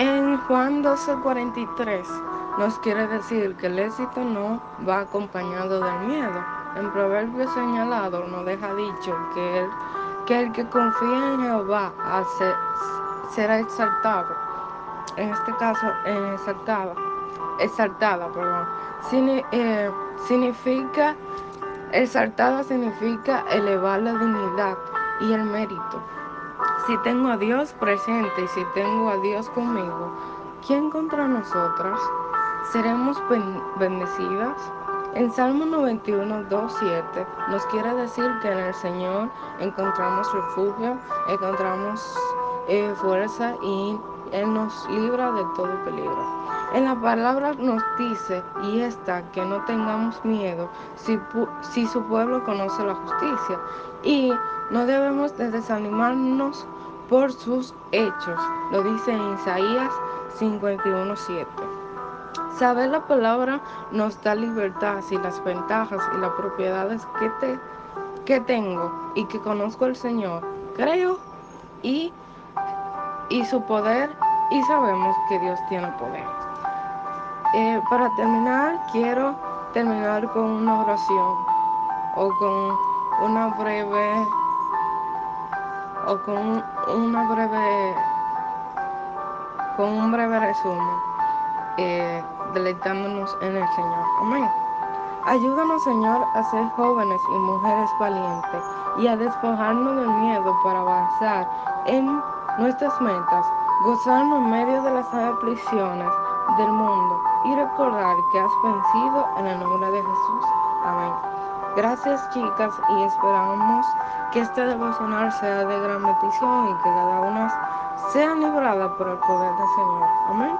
En Juan 12:43 nos quiere decir que el éxito no va acompañado del miedo. En Proverbio señalado nos deja dicho que el que, confía en Jehová será exaltado. En este caso, exaltada. Exaltada, perdón. Eh, significa, exaltada significa elevar la dignidad y el mérito. Si tengo a Dios presente y si tengo a Dios conmigo, ¿quién contra nosotras? ¿Seremos bendecidas? En Salmo 91, 2, 7 nos quiere decir que en el Señor encontramos refugio, encontramos eh, fuerza y Él nos libra de todo peligro. En la palabra nos dice, y está, que no tengamos miedo si, su pueblo conoce la justicia. Y no debemos de desanimarnos por sus hechos. Lo dice en Isaías 51, 7. Saber la palabra nos da libertad y las ventajas y las propiedades que, te, que tengo y que conozco al Señor. Creo y, su poder y sabemos que Dios tiene poder. Eh, para terminar, quiero terminar con una oración o con una breve o con una breve con un breve resumen eh, en el Señor. Amén. Ayúdanos, Señor, a ser jóvenes y mujeres valientes y a despojarnos del miedo para avanzar en nuestras metas, gozarnos en medio de las aflicciones del mundo y recordar que has vencido en el nombre de Jesús. Amén. Gracias chicas y esperamos que este devocional sea de gran bendición y que cada una sea librada por el poder del Señor. Amén.